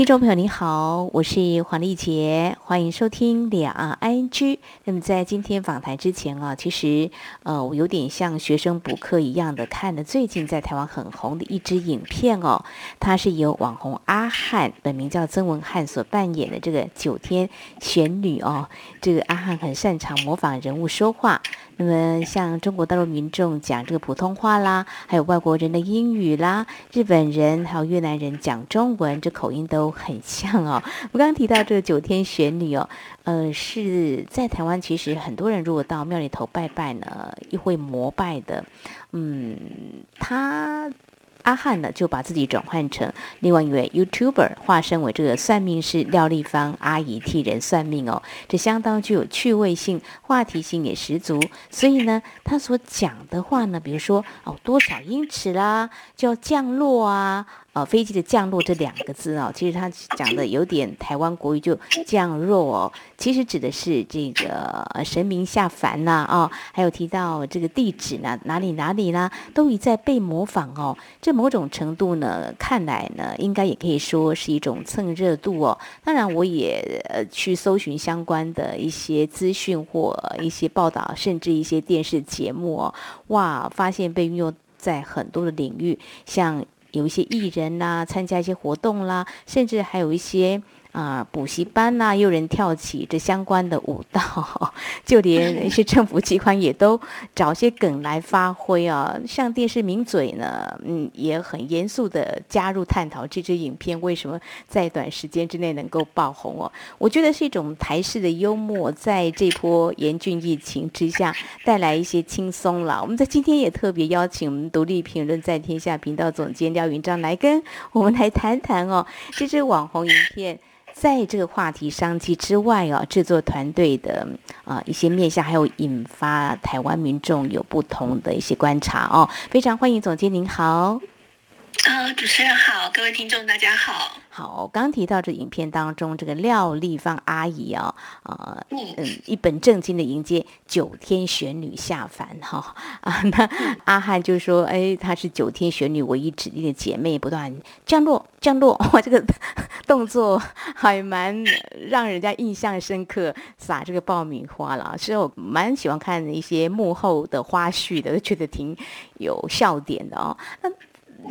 听众朋友，你好，我是黄丽杰，欢迎收听两岸 ING。那么在今天访谈之前啊，其实呃，我有点像学生补课一样的看了最近在台湾很红的一支影片哦，它是由网红阿汉，本名叫曾文汉所扮演的这个九天玄女哦。这个阿汉很擅长模仿人物说话。那么，像中国大陆民众讲这个普通话啦，还有外国人的英语啦，日本人还有越南人讲中文，这口音都很像哦。我刚刚提到这个九天玄女哦，呃，是在台湾，其实很多人如果到庙里头拜拜呢，又会膜拜的，嗯，他。阿汉呢，就把自己转换成另外一位 YouTuber，化身为这个算命师廖丽芳阿姨替人算命哦，这相当具有趣味性，话题性也十足。所以呢，他所讲的话呢，比如说哦，多少英尺啦，就要降落啊。呃，飞机的降落这两个字啊，其实他讲的有点台湾国语，就降落哦，其实指的是这个神明下凡呐啊，还有提到这个地址呢，哪里哪里啦，都一再被模仿哦。这某种程度呢，看来呢，应该也可以说是一种蹭热度哦。当然，我也呃去搜寻相关的一些资讯或一些报道，甚至一些电视节目哦，哇，发现被运用在很多的领域，像。有一些艺人呐、参加一些活动啦，甚至还有一些。啊，补习班呐、又有人跳起这相关的舞蹈，就连一些政府机关也都找些梗来发挥啊。像电视名嘴呢，嗯，也很严肃的加入探讨这支影片为什么在短时间之内能够爆红哦。我觉得是一种台式的幽默，在这波严峻疫情之下带来一些轻松了。我们在今天也特别邀请我们独立评论在天下频道总监廖云章来跟我们来谈谈哦，这支网红影片。在这个话题商机之外啊，制作团队的啊一些面向，还有引发台湾民众有不同的一些观察哦。非常欢迎总监，您好。啊，主持人好，各位听众大家好。好，刚提到这影片当中，这个廖丽芳阿姨啊，呃，嗯，一本正经的迎接九天玄女下凡哈、哦、啊，那阿汉就说，哎，她是九天玄女唯一指定的姐妹，不断降落降落，哇，这个动作 还蛮让人家印象深刻，撒这个爆米花了，所以我蛮喜欢看一些幕后的花絮的，觉得挺有笑点的哦。那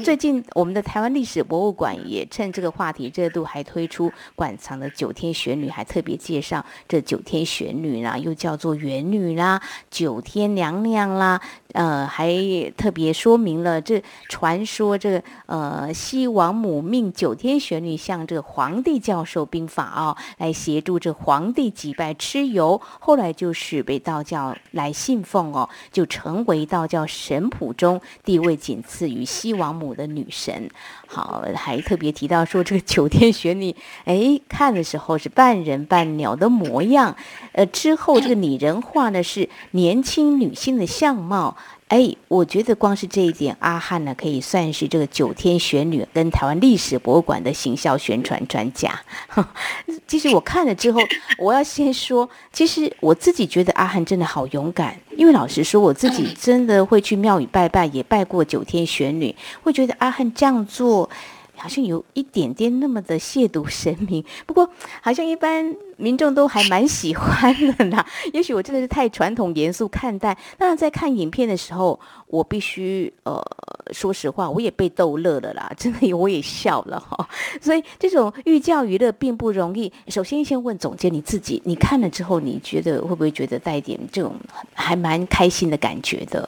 最近，我们的台湾历史博物馆也趁这个话题热度，还推出馆藏的九天玄女，还特别介绍这九天玄女啦，又叫做元女啦、九天娘娘啦，呃，还特别说明了这传说这呃西王母命九天玄女向这皇帝教授兵法、哦，来协助这皇帝击败蚩尤，后来就是被道教来信奉哦，就成为道教神谱中地位仅次于西王母的女神，好，还特别提到说这个九天玄女，哎，看的时候是半人半鸟的模样，呃，之后这个拟人化呢是年轻女性的相貌，哎，我觉得光是这一点，阿汉呢可以算是这个九天玄女跟台湾历史博物馆的行销宣传专家。其实我看了之后，我要先说，其实我自己觉得阿汉真的好勇敢。因为老实说，我自己真的会去庙宇拜拜，也拜过九天玄女，会觉得阿汉这样做好像有一点点那么的亵渎神明。不过，好像一般民众都还蛮喜欢的啦。也许我真的是太传统严肃看待。那在看影片的时候，我必须呃。说实话，我也被逗乐了啦，真的，我也笑了哈。所以这种寓教于乐并不容易。首先，先问总监你自己，你看了之后，你觉得会不会觉得带点这种还蛮开心的感觉的？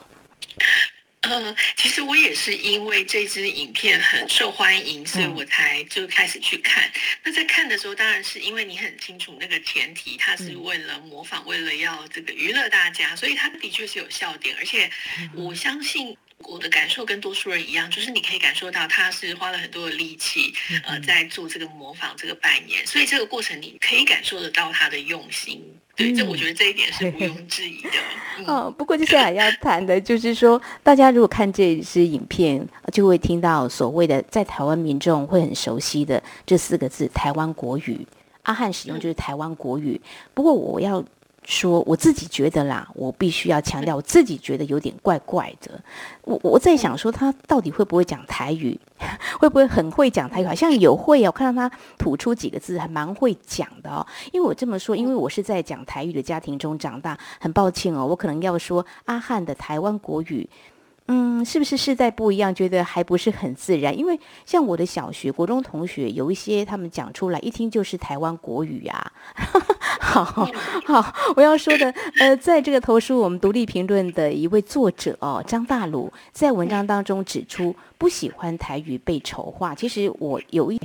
呃，其实我也是因为这支影片很受欢迎，所以我才就开始去看。嗯、那在看的时候，当然是因为你很清楚那个前提，它是为了模仿，嗯、为了要这个娱乐大家，所以它的确是有笑点，而且我相信。我的感受跟多数人一样，就是你可以感受到他是花了很多的力气，呃，在做这个模仿这个扮演，所以这个过程你可以感受得到他的用心。对，这我觉得这一点是毋庸 置疑的。嗯、哦，不过接下来要谈的就是说，大家如果看这支影片，就会听到所谓的在台湾民众会很熟悉的这四个字“台湾国语”。阿汉使用就是台湾国语。不过我要。说我自己觉得啦，我必须要强调，我自己觉得有点怪怪的。我我在想说，他到底会不会讲台语？会不会很会讲台语？好像有会哦，我看到他吐出几个字，还蛮会讲的哦。因为我这么说，因为我是在讲台语的家庭中长大，很抱歉哦，我可能要说阿汉的台湾国语。嗯，是不是世代不一样，觉得还不是很自然？因为像我的小学、国中同学，有一些他们讲出来，一听就是台湾国语呀、啊。好好，我要说的，呃，在这个投书我们独立评论的一位作者哦，张大鲁在文章当中指出，不喜欢台语被丑化。其实我有一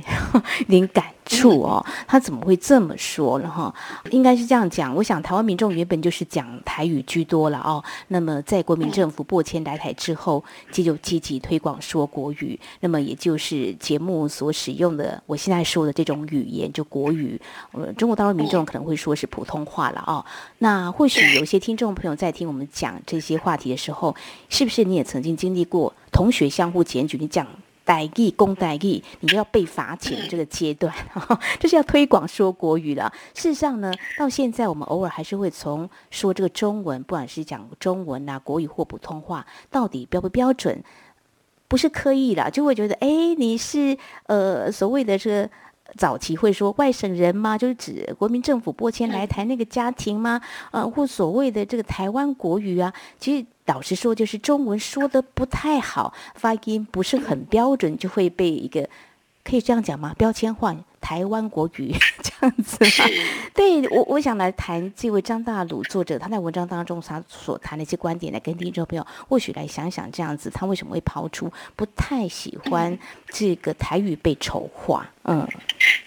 点 感处哦，他怎么会这么说呢？哈，应该是这样讲。我想台湾民众原本就是讲台语居多了哦。那么在国民政府拨迁来台之后，这就积极推广说国语。那么也就是节目所使用的，我现在说的这种语言就国语。呃，中国大陆民众可能会说是普通话了哦。那或许有些听众朋友在听我们讲这些话题的时候，是不是你也曾经经历过同学相互检举？你讲。台语公代语，你就要被罚钱这个阶段，就是要推广说国语了。事实上呢，到现在我们偶尔还是会从说这个中文，不管是讲中文啊、国语或普通话，到底标不标准，不是刻意的，就会觉得，哎，你是呃所谓的这个早期会说外省人吗？就是指国民政府拨迁来台那个家庭吗？呃，或所谓的这个台湾国语啊，其实。老实说，就是中文说的不太好，发音不是很标准，就会被一个可以这样讲吗？标签化台湾国语 这样子吗？对，我，我想来谈这位张大鲁作者，他在文章当中他所谈的一些观点，来跟听众朋友或许来想想这样子，他为什么会抛出不太喜欢这个台语被丑化？嗯。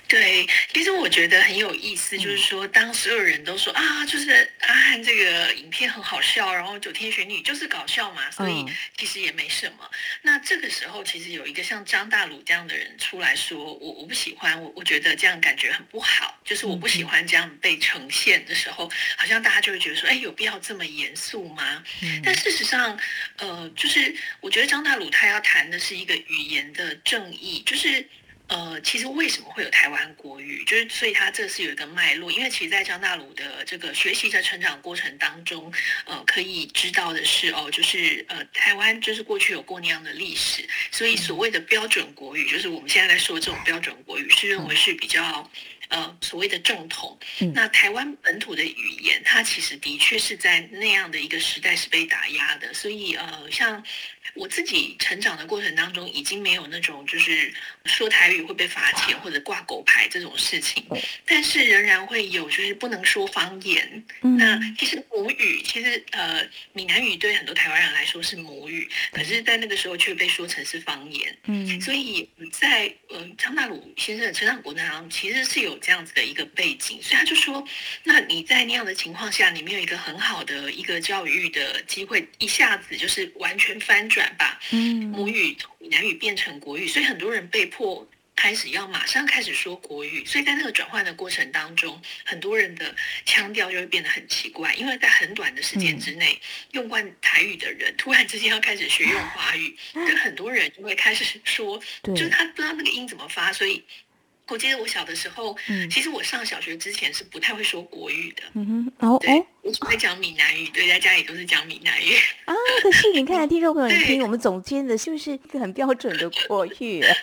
对，其实我觉得很有意思，就是说，当所有人都说啊，就是阿汉这个影片很好笑，然后九天玄女就是搞笑嘛，所以其实也没什么。那这个时候，其实有一个像张大鲁这样的人出来说，我我不喜欢，我我觉得这样感觉很不好，就是我不喜欢这样被呈现的时候，好像大家就会觉得说，哎，有必要这么严肃吗？但事实上，呃，就是我觉得张大鲁他要谈的是一个语言的正义，就是。呃，其实为什么会有台湾国语？就是所以它这是有一个脉络，因为其实，在张大鲁的这个学习在成长过程当中，呃，可以知道的是哦，就是呃，台湾就是过去有过那样的历史，所以所谓的标准国语，就是我们现在在说这种标准国语，是认为是比较。呃，所谓的正统，那台湾本土的语言，它其实的确是在那样的一个时代是被打压的，所以呃，像我自己成长的过程当中，已经没有那种就是说台语会被罚钱或者挂狗牌这种事情，但是仍然会有就是不能说方言。那其实母语，其实呃，闽南语对很多台湾人来说是母语，可是在那个时候却被说成是方言。嗯，所以在呃张大鲁先生的成长过程当中，其实是有。这样子的一个背景，所以他就说：“那你在那样的情况下，你没有一个很好的一个教育的机会，一下子就是完全翻转吧，嗯，母语从闽南语变成国语，所以很多人被迫开始要马上开始说国语，所以在那个转换的过程当中，很多人的腔调就会变得很奇怪，因为在很短的时间之内，嗯、用惯台语的人突然之间要开始学用华语，跟很多人就会开始说，就是他不知道那个音怎么发，所以。”我记得我小的时候，嗯，其实我上小学之前是不太会说国语的，嗯哼，哦，对，我只会讲闽南语，对，在家里都是讲闽南语啊。可是你看，听众朋友，你听我们总监的，是不是一个很标准的国语？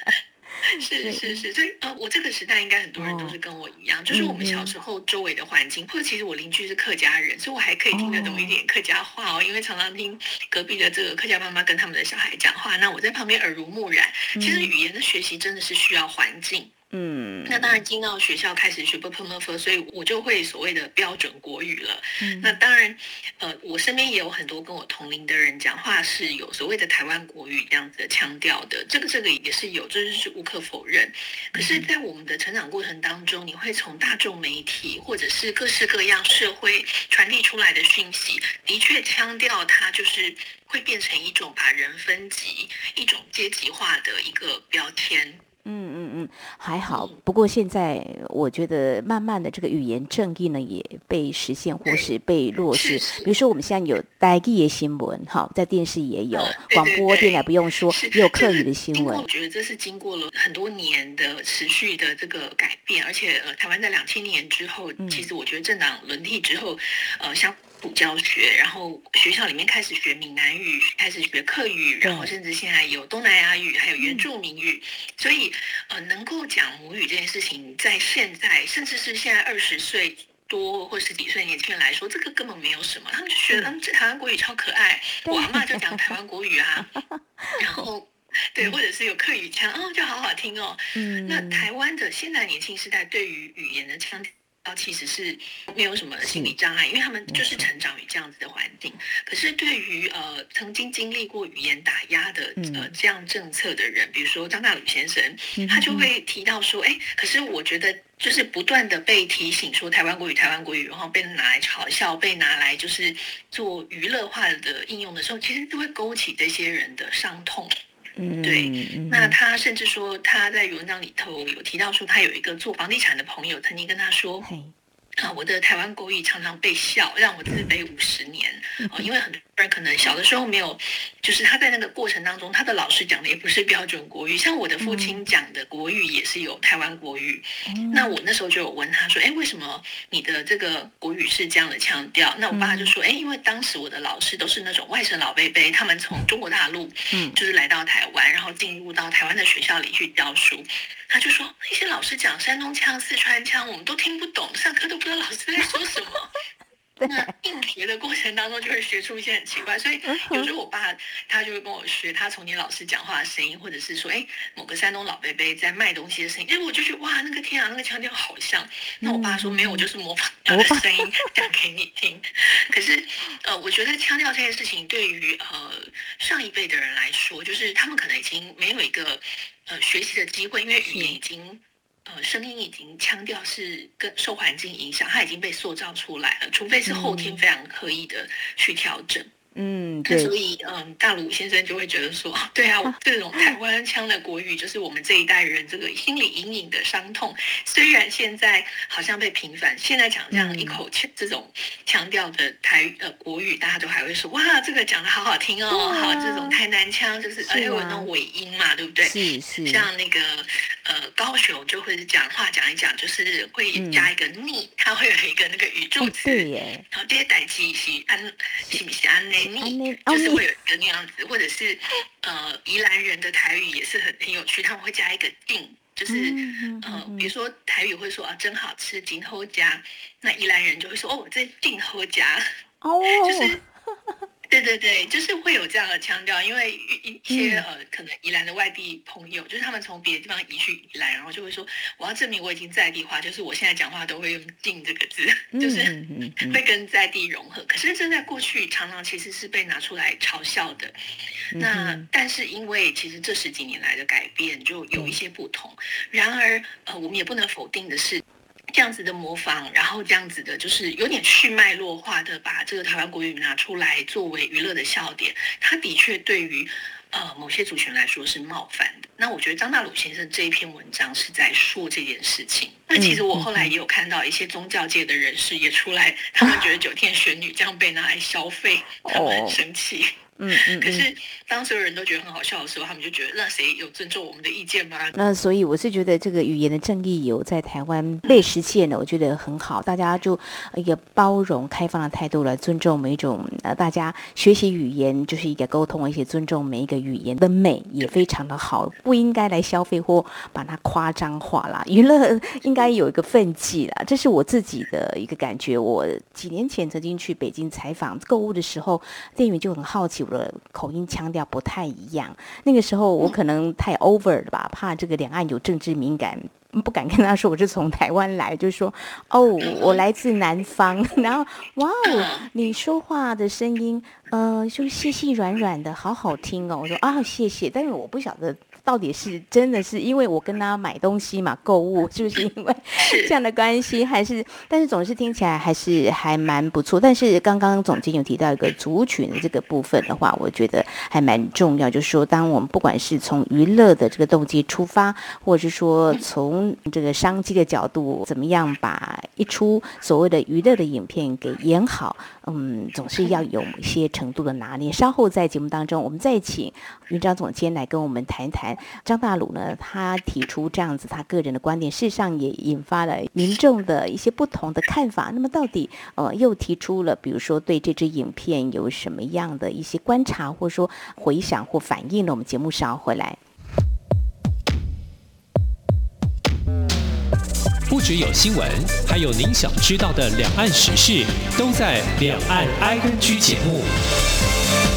是是是，所以呃，我这个时代应该很多人都是跟我一样，就是我们小时候周围的环境，或者其实我邻居是客家人，所以我还可以听得懂一点客家话哦，因为常常听隔壁的这个客家妈妈跟他们的小孩讲话，那我在旁边耳濡目染。其实语言的学习真的是需要环境。嗯，那当然，进到学校开始学普通话，所以我就会所谓的标准国语了。嗯，那当然，呃，我身边也有很多跟我同龄的人讲话是有所谓的台湾国语这样子的腔调的，这个这个也是有，这是无可否认。可是，在我们的成长过程当中，你会从大众媒体或者是各式各样社会传递出来的讯息，的确腔调它就是会变成一种把人分级、一种阶级化的一个标签。嗯。还好。不过现在我觉得，慢慢的这个语言正义呢也被实现或是被落实。比如说，我们现在有台语的新闻，哈，在电视也有，广播电台不用说，也有客语的新闻。我觉得这是经过了很多年的持续的这个改变，而且呃，台湾在两千年之后，其实我觉得政党轮替之后，呃，像。补教学，然后学校里面开始学闽南语，开始学客语，然后甚至现在有东南亚语，还有原住民语。所以，呃，能够讲母语这件事情，在现在，甚至是现在二十岁多或十几岁年轻人来说，这个根本没有什么。他们就觉得，嗯，这台湾国语超可爱，我阿妈就讲台湾国语啊。然后，对，或者是有客语腔，哦，就好好听哦。嗯。那台湾的现在年轻时代对于语言的腔。其实是没有什么心理障碍，因为他们就是成长于这样子的环境。可是对于呃曾经经历过语言打压的呃这样政策的人，比如说张大宇先生，他就会提到说，哎，可是我觉得就是不断的被提醒说台湾国语，台湾国语，然后被拿来嘲笑，被拿来就是做娱乐化的应用的时候，其实都会勾起这些人的伤痛。嗯，对。那他甚至说，他在文章里头有提到说，他有一个做房地产的朋友，曾经跟他说。啊，我的台湾国语常常被笑，让我自卑五十年。哦，因为很多人可能小的时候没有，就是他在那个过程当中，他的老师讲的也不是标准国语。像我的父亲讲的国语也是有台湾国语。那我那时候就有问他说：“哎，为什么你的这个国语是这样的腔调？”那我爸就说：“哎，因为当时我的老师都是那种外省老伯伯，他们从中国大陆，嗯，就是来到台湾，然后进入到台湾的学校里去教书。”他就说那些老师讲山东腔、四川腔，我们都听不懂，上课都不知道老师在说什么。那硬学的过程当中，就会学出一些很奇怪。所以有时候我爸他就会跟我学他从你老师讲话的声音，或者是说哎某个山东老伯伯在卖东西的声音。哎，我就觉得哇，那个天啊，那个腔调好像。那我爸说没有，我就是模仿他的声音讲给你听。可是呃，我觉得腔调这件事情对于呃上一辈的人来说，就是他们可能已经没有一个。呃，学习的机会，因为语言已经，呃，声音已经腔调是跟受环境影响，它已经被塑造出来了，除非是后天非常刻意的去调整。嗯，对，所以嗯，大鲁先生就会觉得说，对啊，这种台湾腔的国语就是我们这一代人这个心理阴影的伤痛。虽然现在好像被平反，现在讲这样一口腔这种腔调的台呃国语，大家都还会说哇，这个讲的好好听哦，好，这种台南腔就是而且有那种尾音嘛，对不对？是是。像那个呃高雄就会讲话讲一讲，就是会加一个腻，它会有一个那个语助词。对耶。然后这些代际是安是不是安呢？你就是会有一个那样子，或者是呃，宜兰人的台语也是很很有趣，他们会加一个“定”，就是呃，比如说台语会说啊，真好吃，今后家，那宜兰人就会说哦，这定后家，哦，就是。对对对，就是会有这样的腔调，因为一些呃，可能宜兰的外地朋友，就是他们从别的地方移去宜兰，然后就会说，我要证明我已经在地化，就是我现在讲话都会用“定”这个字，就是 会跟在地融合。可是这在过去常常其实是被拿出来嘲笑的。那但是因为其实这十几年来的改变，就有一些不同。然而呃，我们也不能否定的是。这样子的模仿，然后这样子的，就是有点去脉络化的把这个台湾国语拿出来作为娱乐的笑点，他的确对于呃某些族群来说是冒犯的。那我觉得张大鲁先生这一篇文章是在说这件事情。那其实我后来也有看到一些宗教界的人士也出来，他们觉得九天玄女这样被拿来消费，他们很生气。嗯嗯，可是当所有人都觉得很好笑的时候，他们就觉得那谁有尊重我们的意见吗？那所以我是觉得这个语言的正义有在台湾被实现了，我觉得很好。大家就一个包容、开放的态度来尊重每一种呃，大家学习语言就是一个沟通，而且尊重每一个语言的美也非常的好，不应该来消费或把它夸张化啦。娱乐 应该有一个分际啦，这是我自己的一个感觉。我几年前曾经去北京采访购物的时候，店员就很好奇我。的口音腔调要不太一样，那个时候我可能太 over 了吧，怕这个两岸有政治敏感，不敢跟他说我是从台湾来，就说哦，我来自南方。然后哇哦，你说话的声音，呃，就细细软软的，好好听哦。我说啊，谢谢，但是我不晓得。到底是真的是因为我跟他买东西嘛，购物是不是因为这样的关系，还是？但是总是听起来还是还蛮不错。但是刚刚总监有提到一个族群的这个部分的话，我觉得还蛮重要。就是说，当我们不管是从娱乐的这个动机出发，或者是说从这个商机的角度，怎么样把一出所谓的娱乐的影片给演好，嗯，总是要有一些程度的拿捏。稍后在节目当中，我们再请云章总监来跟我们谈一谈。张大鲁呢，他提出这样子他个人的观点，事实上也引发了民众的一些不同的看法。那么到底呃，又提出了比如说对这支影片有什么样的一些观察，或者说回想或反应呢？我们节目稍后回来。不只有新闻，还有您想知道的两岸时事，都在《两岸 ING》节目。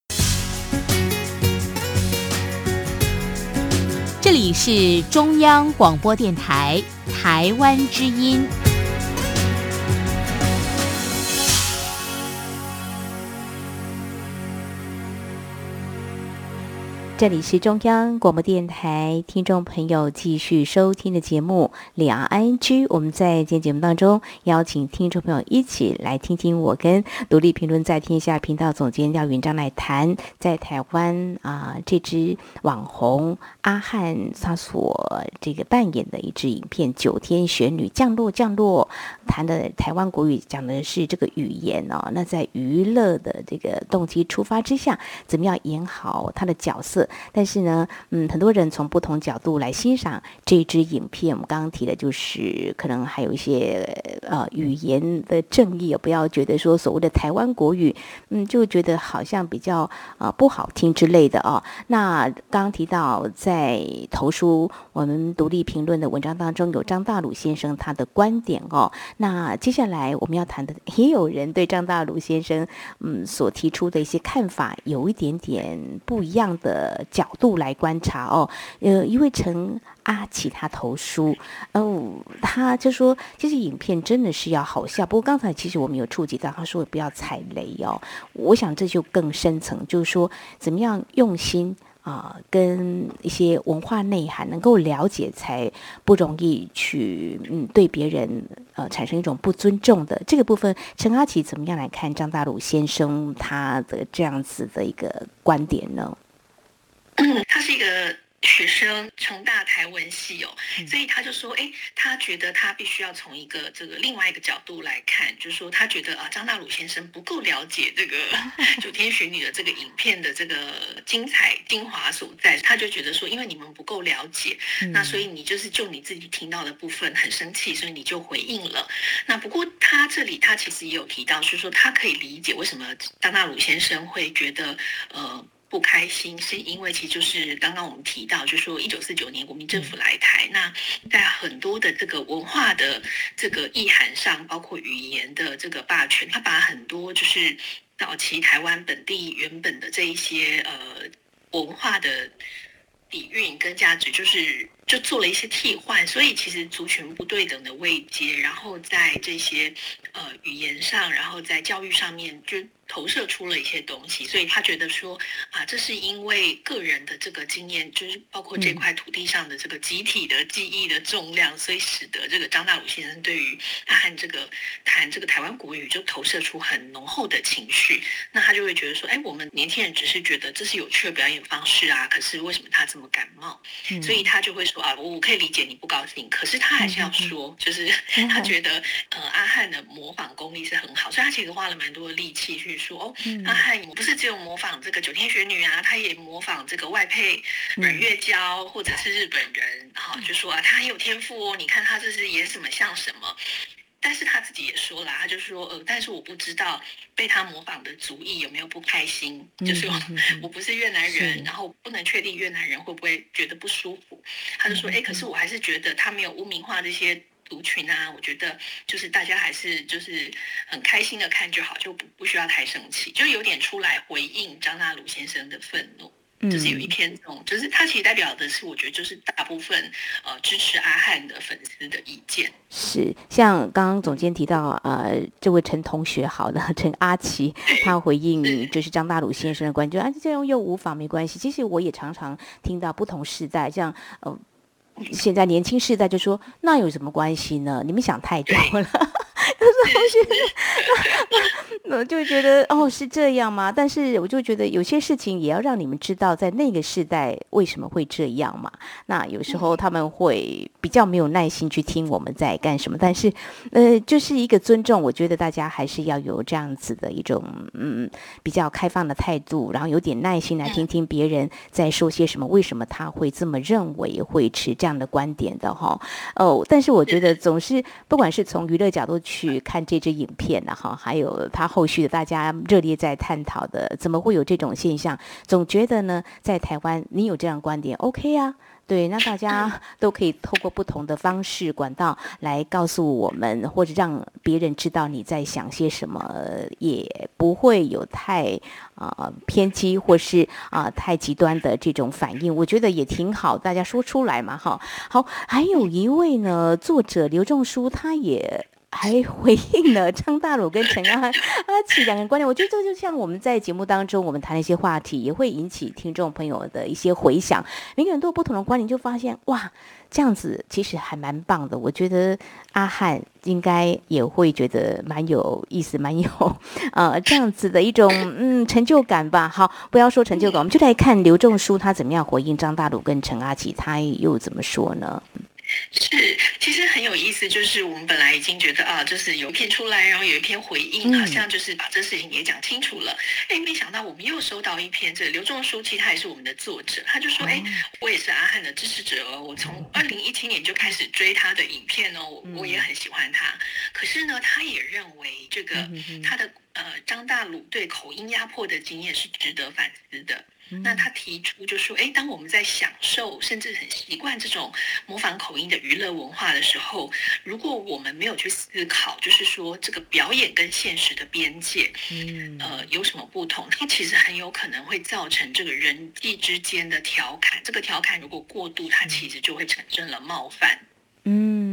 这里是中央广播电台台湾之音。这里是中央广播电台，听众朋友继续收听的节目《两岸居》。我们在今天节目当中邀请听众朋友一起来听听我跟独立评论在天下频道总监廖云章来谈在台湾啊、这支网红阿汉他所这个扮演的一支影片《九天玄女降落降落》，谈的台湾国语讲的是这个语言哦。那在娱乐的这个动机出发之下，怎么样演好他的角色？但是呢，嗯，很多人从不同角度来欣赏这支影片。我们刚刚提的就是，可能还有一些呃语言的正义，不要觉得说所谓的台湾国语，嗯，就觉得好像比较呃不好听之类的哦。那刚刚提到在投书我们独立评论的文章当中，有张大鲁先生他的观点哦。那接下来我们要谈的，也有人对张大鲁先生嗯所提出的一些看法有一点点不一样的。角度来观察哦，呃，一位陈阿奇他投书，哦，他就说，其实影片真的是要好笑。不过刚才其实我们有触及到，他说不要踩雷哦。我想这就更深层，就是说怎么样用心啊、跟一些文化内涵能够了解，才不容易去嗯对别人呃产生一种不尊重的这个部分。陈阿奇怎么样来看张大鲁先生他的这样子的一个观点呢？嗯，他是一个学生，成大台文系哦，所以他就说，哎，他觉得他必须要从一个这个另外一个角度来看，就是说他觉得啊，张大鲁先生不够了解这个《九天玄女》的这个影片的这个精彩精华所在，他就觉得说，因为你们不够了解，那所以你就是就你自己听到的部分很生气，所以你就回应了。那不过他这里他其实也有提到，就是说他可以理解为什么张大鲁先生会觉得呃。不开心是因为其实就是刚刚我们提到，就是说一九四九年国民政府来台，那在很多的这个文化的这个意涵上，包括语言的这个霸权，他把很多就是早期台湾本地原本的这一些呃文化的底蕴跟价值，就是就做了一些替换，所以其实族群不对等的位阶，然后在这些呃语言上，然后在教育上面就。投射出了一些东西，所以他觉得说啊，这是因为个人的这个经验，就是包括这块土地上的这个集体的记忆的重量，所以使得这个张大鲁先生对于阿汉这个谈这个台湾国语就投射出很浓厚的情绪。那他就会觉得说，哎，我们年轻人只是觉得这是有趣的表演方式啊，可是为什么他这么感冒？所以他就会说说啊，我可以理解你不高兴，可是他还是要说，嗯、就是 他觉得呃阿汉的模仿功力是很好，所以他其实花了蛮多的力气去说哦，嗯、阿翰不是只有模仿这个九天玄女啊，他也模仿这个外配阮月娇或者是日本人，然后、就说啊他很有天赋哦，你看他这是演什么像什么。但是他自己也说了，他就说，呃，但是我不知道被他模仿的族裔有没有不开心，嗯、就是我不是越南人，然后不能确定越南人会不会觉得不舒服。他就说，哎、嗯，可是我还是觉得他没有污名化这些族群啊，我觉得就是大家还是就是很开心的看就好，就不不需要太生气，就有点出来回应张大鲁先生的愤怒。就是有一篇这种，就是他其实代表的是，我觉得就是大部分呃支持阿汉的粉丝的意见。是，像刚刚总监提到，呃，这位陈同学，好的，陈阿奇，他回应就是张大鲁先生的观点，就啊，这样又无妨，没关系。其实我也常常听到不同时代，像呃，现在年轻世代就说，那有什么关系呢？你们想太多了。就是同学，我就觉得哦，是这样吗？但是我就觉得有些事情也要让你们知道，在那个时代为什么会这样嘛。那有时候他们会比较没有耐心去听我们在干什么，但是呃，就是一个尊重，我觉得大家还是要有这样子的一种嗯比较开放的态度，然后有点耐心来听听别人在说些什么，为什么他会这么认为，会持这样的观点的哈。哦，但是我觉得总是不管是从娱乐角度去。看这支影片的，哈，还有他后后续的大家热烈在探讨的，怎么会有这种现象？总觉得呢，在台湾你有这样观点，OK 啊，对，那大家 都可以透过不同的方式管道来告诉我们，或者让别人知道你在想些什么，也不会有太啊、呃、偏激或是啊、呃、太极端的这种反应。我觉得也挺好，大家说出来嘛，哈。好，还有一位呢，作者刘仲书，他也。还回应了张大鲁跟陈阿阿奇两个人观点，我觉得这就像我们在节目当中，我们谈一些话题，也会引起听众朋友的一些回响。每个人都有不同的观点，就发现哇，这样子其实还蛮棒的。我觉得阿汉应该也会觉得蛮有意思，蛮有呃这样子的一种嗯成就感吧。好，不要说成就感，我们就来看刘仲书他怎么样回应张大鲁跟陈阿奇，他又怎么说呢？是，其实很有意思，就是我们本来已经觉得啊，就是有一篇出来，然后有一篇回应，好像就是把这事情也讲清楚了。哎，没想到我们又收到一篇，这个刘仲书其实他也是我们的作者，他就说，哎，我也是阿汉的支持者哦，我从二零一七年就开始追他的影片哦，我也很喜欢他。可是呢，他也认为这个他的呃张大鲁对口音压迫的经验是值得反思的。那他提出就说，哎，当我们在享受甚至很习惯这种模仿口音的娱乐文化的时候，如果我们没有去思考，就是说这个表演跟现实的边界，嗯，呃，有什么不同？它其实很有可能会造成这个人际之间的调侃。这个调侃如果过度，它其实就会产生了冒犯。嗯。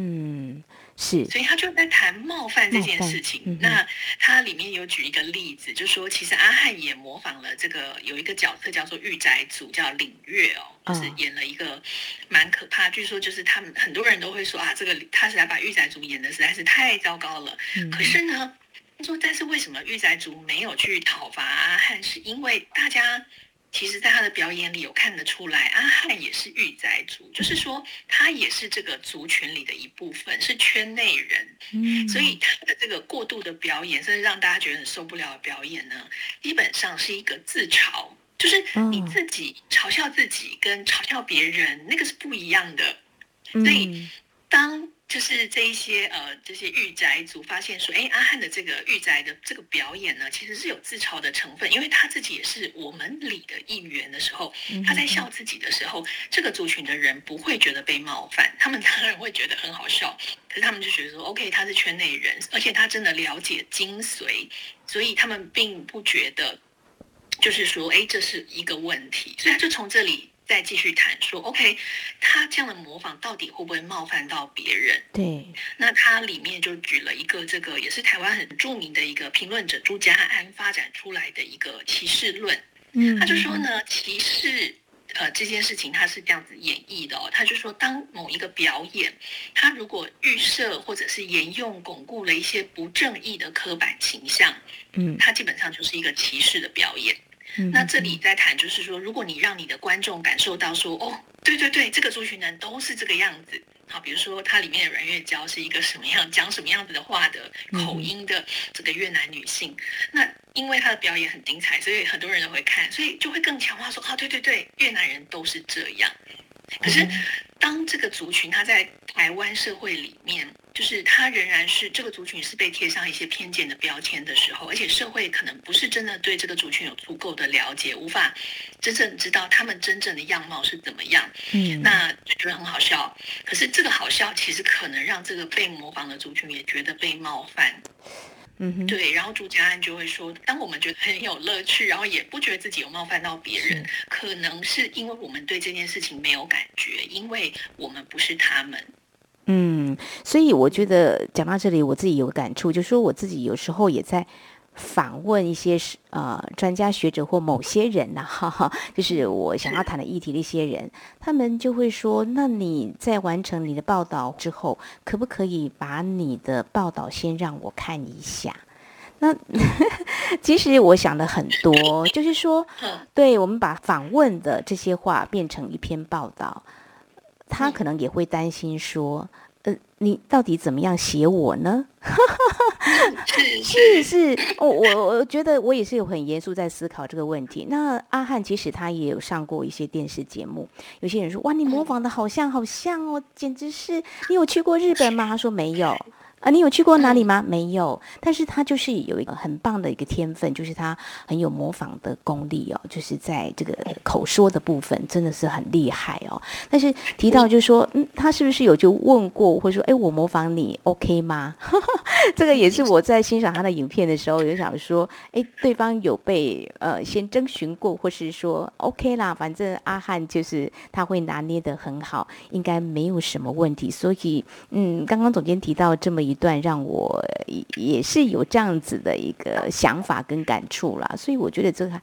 是，所以他就在谈冒犯这件事情。嗯、那他里面有举一个例子，就是说其实阿汉也模仿了这个有一个角色叫做御宅族，叫领月哦，就是演了一个蛮可怕。据说就是他们很多人都会说啊，这个他实在把御宅族演的实在是太糟糕了。嗯、可是呢，他说但是为什么御宅族没有去讨伐阿汉？是因为大家。其实，在他的表演里有看得出来，阿汉也是御宅族，就是说他也是这个族群里的一部分，是圈内人。嗯，所以他的这个过度的表演，甚至让大家觉得很受不了的表演呢，基本上是一个自嘲，就是你自己嘲笑自己跟嘲笑别人，那个是不一样的。所以当就是这一些呃，这些御宅族发现说，哎，阿汉的这个御宅的这个表演呢，其实是有自嘲的成分，因为他自己也是我们里的一员的时候，他在笑自己的时候，这个族群的人不会觉得被冒犯，他们当然会觉得很好笑，可是他们就觉得说，OK，他是圈内人，而且他真的了解精髓，所以他们并不觉得，就是说，哎，这是一个问题，所以他就从这里。再继续谈说，OK，他这样的模仿到底会不会冒犯到别人？对，那他里面就举了一个这个也是台湾很著名的一个评论者朱家安发展出来的一个歧视论。嗯，他就说呢，歧视呃这件事情他是这样子演绎的哦，他就说当某一个表演，他如果预设或者是沿用巩固了一些不正义的刻板形象，嗯，他基本上就是一个歧视的表演。那这里在谈，就是说，如果你让你的观众感受到说，哦，对对对，这个族群人都是这个样子。好，比如说它里面的阮月娇是一个什么样讲什么样子的话的口音的这个越南女性，那因为她的表演很精彩，所以很多人都会看，所以就会更强化说啊，对对对，越南人都是这样。可是当这个族群他在台湾社会里面，就是他仍然是这个族群是被贴上一些偏见的标签的时候，而且社会可能不是真的对这个族群有足够的了解，无法真正知道他们真正的样貌是怎么样。嗯，那就觉得很好笑。可是这个好笑其实可能让这个被模仿的族群也觉得被冒犯。嗯哼，对。然后朱家安就会说，当我们觉得很有乐趣，然后也不觉得自己有冒犯到别人，可能是因为我们对这件事情没有感觉，因为我们不是他们。嗯，所以我觉得讲到这里，我自己有感触，就说我自己有时候也在访问一些呃专家学者或某些人呐、啊，哈哈，就是我想要谈的议题的一些人，他们就会说，那你在完成你的报道之后，可不可以把你的报道先让我看一下？那 其实我想的很多，就是说，对我们把访问的这些话变成一篇报道。他可能也会担心说，呃，你到底怎么样写我呢？是是我我觉得我也是有很严肃在思考这个问题。那阿汉其实他也有上过一些电视节目，有些人说哇，你模仿的好像好像哦，简直是。你有去过日本吗？他说没有。啊，你有去过哪里吗？没有，但是他就是有一个很棒的一个天分，就是他很有模仿的功力哦，就是在这个口说的部分真的是很厉害哦。但是提到就说，嗯，他是不是有就问过，或者说，哎，我模仿你，OK 吗？这个也是我在欣赏他的影片的时候，有想说，哎，对方有被呃先征询过，或是说 OK 啦，反正阿汉就是他会拿捏得很好，应该没有什么问题。所以，嗯，刚刚总监提到这么。一段让我也是有这样子的一个想法跟感触啦，所以我觉得这个，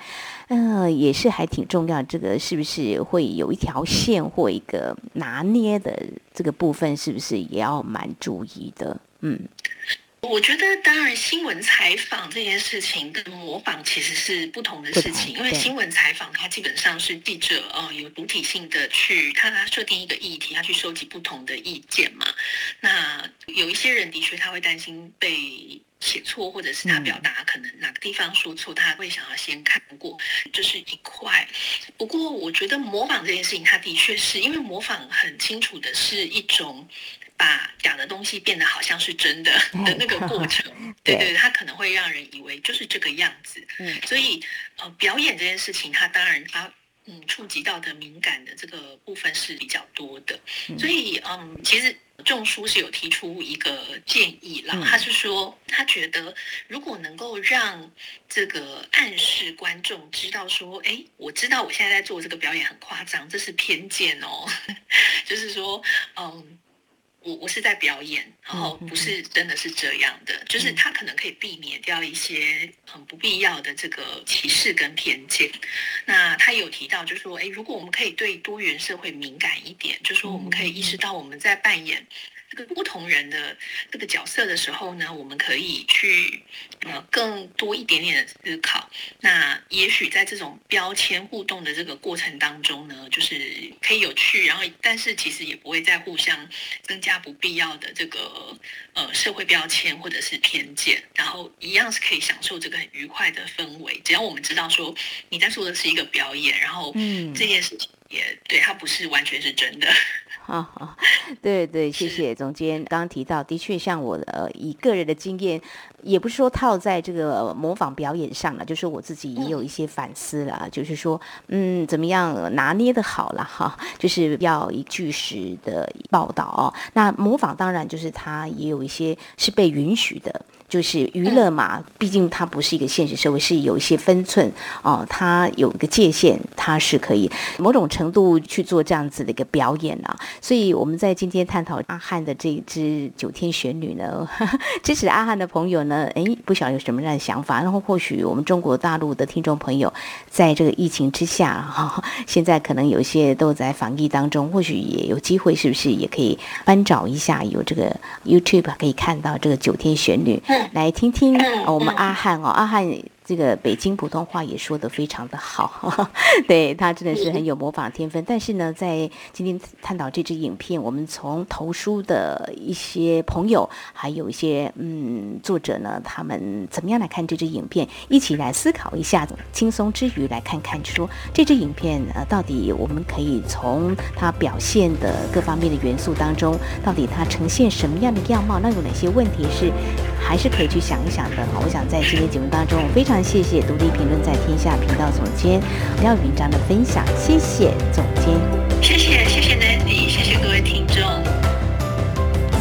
呃，也是还挺重要。这个是不是会有一条线或一个拿捏的这个部分，是不是也要蛮注意的？嗯。我觉得，当然，新闻采访这件事情跟模仿其实是不同的事情。因为新闻采访，它基本上是记者呃有主体性的去他他设定一个议题，他去收集不同的意见嘛。那有一些人的确他会担心被写错，或者是他表达可能哪个地方说错，他会想要先看过，这是一块。不过，我觉得模仿这件事情，它的确是因为模仿很清楚的是一种。把假的东西变得好像是真的 的那个过程，对 对，他可能会让人以为就是这个样子。嗯，所以呃，表演这件事情，它当然它嗯触及到的敏感的这个部分是比较多的。所以嗯，其实仲书是有提出一个建议啦，他是说他觉得如果能够让这个暗示观众知道说，哎，我知道我现在在做这个表演很夸张，这是偏见哦，就是说嗯。我我是在表演，然后不是真的是这样的，嗯、就是他可能可以避免掉一些很不必要的这个歧视跟偏见。那他有提到，就是说，哎，如果我们可以对多元社会敏感一点，就是说我们可以意识到我们在扮演。这个不同人的这个角色的时候呢，我们可以去呃更多一点点的思考。那也许在这种标签互动的这个过程当中呢，就是可以有趣，然后但是其实也不会再互相增加不必要的这个呃社会标签或者是偏见，然后一样是可以享受这个很愉快的氛围。只要我们知道说你在做的是一个表演，然后嗯这件事情也对它不是完全是真的。好好，对对，谢谢总监。刚刚提到，的确像我的呃，以个人的经验，也不是说套在这个模仿表演上了，就是我自己也有一些反思了，就是说，嗯，怎么样拿捏的好了哈，就是要以据实的报道哦。那模仿当然就是它也有一些是被允许的。就是娱乐嘛，毕竟它不是一个现实社会，是有一些分寸哦，它有一个界限，它是可以某种程度去做这样子的一个表演啊。所以我们在今天探讨阿汉的这一支九天玄女呢，呵 呵支持阿汉的朋友呢，哎，不晓得有什么样的想法。然后或许我们中国大陆的听众朋友，在这个疫情之下哈，现在可能有一些都在防疫当中，或许也有机会，是不是也可以翻找一下有这个 YouTube 可以看到这个九天玄女。来听听 我们阿汉哦，阿翰。这个北京普通话也说得非常的好，对，他真的是很有模仿天分。但是呢，在今天探讨这支影片，我们从投书的一些朋友，还有一些嗯作者呢，他们怎么样来看这支影片？一起来思考一下，轻松之余来看看说这支影片呃，到底我们可以从它表现的各方面的元素当中，到底它呈现什么样的样貌？那有哪些问题是还是可以去想一想的？我想在今天节目当中，我非常。谢谢独立评论在天下频道总监廖云章的分享，谢谢总监，谢谢谢谢 Nancy，谢谢各位听众。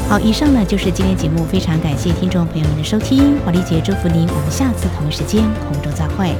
好，以上呢就是今天节目，非常感谢听众朋友们的收听，华丽姐祝福您，我们下次同一时间空中再会。